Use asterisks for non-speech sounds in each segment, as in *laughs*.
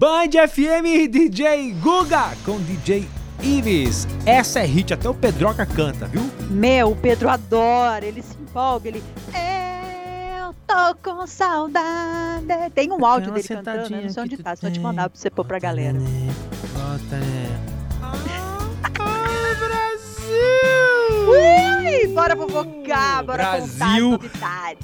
Band FM DJ Guga com DJ Ives. Essa é hit, até o Pedroca canta, viu? Meu, o Pedro adora, ele se empolga, ele. Eu tô com saudade. Tem um áudio dele cantando, né? não sei onde tá, só te mandar pra você pôr pra galera. Bota, bora fofocar, bora Brasil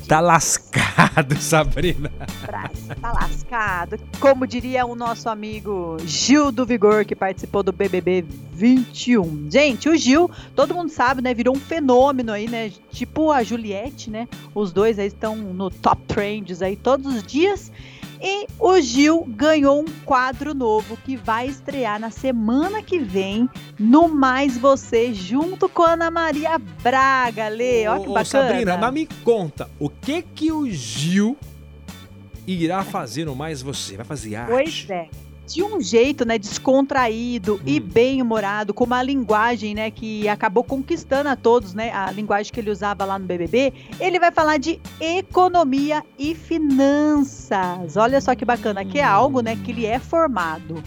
Tá lascado, *laughs* Sabrina. Brasil tá lascado. Como diria o nosso amigo Gil do Vigor, que participou do BBB 21. Gente, o Gil, todo mundo sabe, né? Virou um fenômeno aí, né? Tipo a Juliette, né? Os dois aí estão no top trends aí todos os dias. E o Gil ganhou um quadro novo que vai estrear na semana que vem no Mais Você, junto com a Ana Maria Braga, Lê. Olha que Ô, ô, bacana. Sabrina, mas me conta, o que que o Gil irá fazer no Mais Você? Vai fazer arte? Pois é. De um jeito, né, descontraído e Hum. bem-humorado, com uma linguagem, né, que acabou conquistando a todos, né, a linguagem que ele usava lá no BBB, ele vai falar de economia e finanças. Olha só que bacana, que é algo, né, que ele é formado.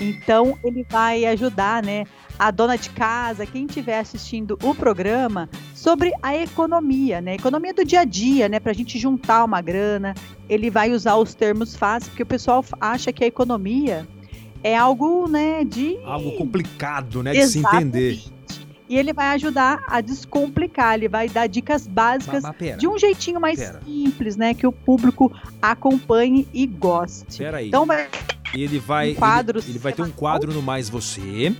Então, ele vai ajudar, né, a dona de casa, quem estiver assistindo o programa, sobre a economia, né, economia do dia a dia, né, pra gente juntar uma grana, ele vai usar os termos fáceis, porque o pessoal acha que a economia é algo, né, de Algo complicado, né, de se entender. E ele vai ajudar a descomplicar, ele vai dar dicas básicas pera, de um jeitinho mais Pera. simples, né, que o público acompanhe e goste. pera aí. Então vai ele vai, um quadro ele, ele vai ter um quadro no Mais Você,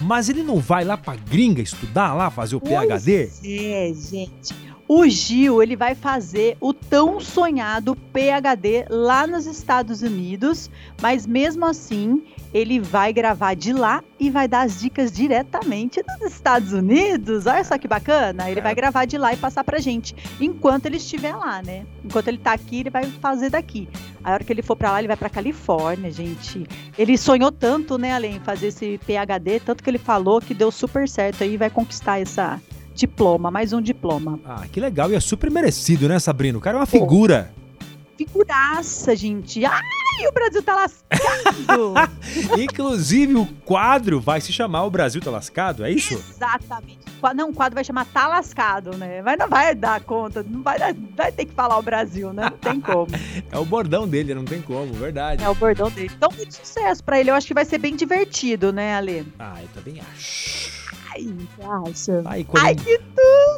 mas ele não vai lá pra gringa estudar lá, fazer o PhD? É, gente. O Gil, ele vai fazer o tão sonhado PhD lá nos Estados Unidos, mas mesmo assim, ele vai gravar de lá e vai dar as dicas diretamente dos Estados Unidos. Olha só que bacana. Ele É. vai gravar de lá e passar pra gente, enquanto ele estiver lá, né? Enquanto ele tá aqui, ele vai fazer daqui. A hora que ele for pra lá, ele vai pra Califórnia, gente. Ele sonhou tanto, né, além de fazer esse PhD, tanto que ele falou que deu super certo aí e vai conquistar essa diploma, mais um diploma. Ah, que legal, e é super merecido, né, Sabrina? O cara é uma figura. Figuraça, gente. Ai, o Brasil tá lascado. *laughs* Inclusive, o quadro vai se chamar O Brasil Tá Lascado, é isso? Exatamente. Não, o quadro vai chamar Tá Lascado, né? Mas não vai dar conta, não vai, dar- vai ter que falar o Brasil, né? Não tem como. *laughs* É o bordão dele, não tem como, verdade. É o bordão dele. Então, muito sucesso pra ele. Eu acho que vai ser bem divertido, né, Ale? Ah, eu também acho. Ai, acha? Quando Ai, que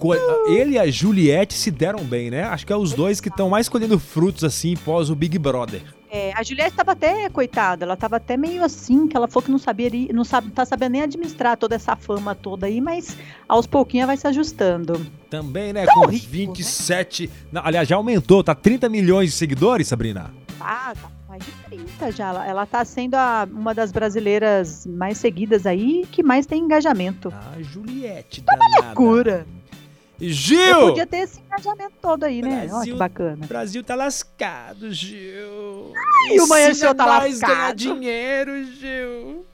co- ele e a Juliette se deram bem, né? Acho que é os dois que estão mais colhendo frutos assim pós o Big Brother. É, a Juliette tava até, coitada, ela tava até meio assim, que ela falou que não sabia, não sabe, tá sabendo nem administrar toda essa fama toda aí, mas aos pouquinhos vai se ajustando. Também, né? Tão com rico, 27. Não, aliás, já aumentou, tá 30 milhões de seguidores, Sabrina. Tá, tá mais de 30 já. Ela, ela tá sendo a- uma das brasileiras mais seguidas aí, que mais tem engajamento. A Juliette, danada. Cura. Eu Gil! podia ter esse engajamento todo aí, né? Olha que Brasil- bacana. O Brasil tá lascado, Gil. E o Manhã Show tá nós ganhar lascado. dinheiro, Gil.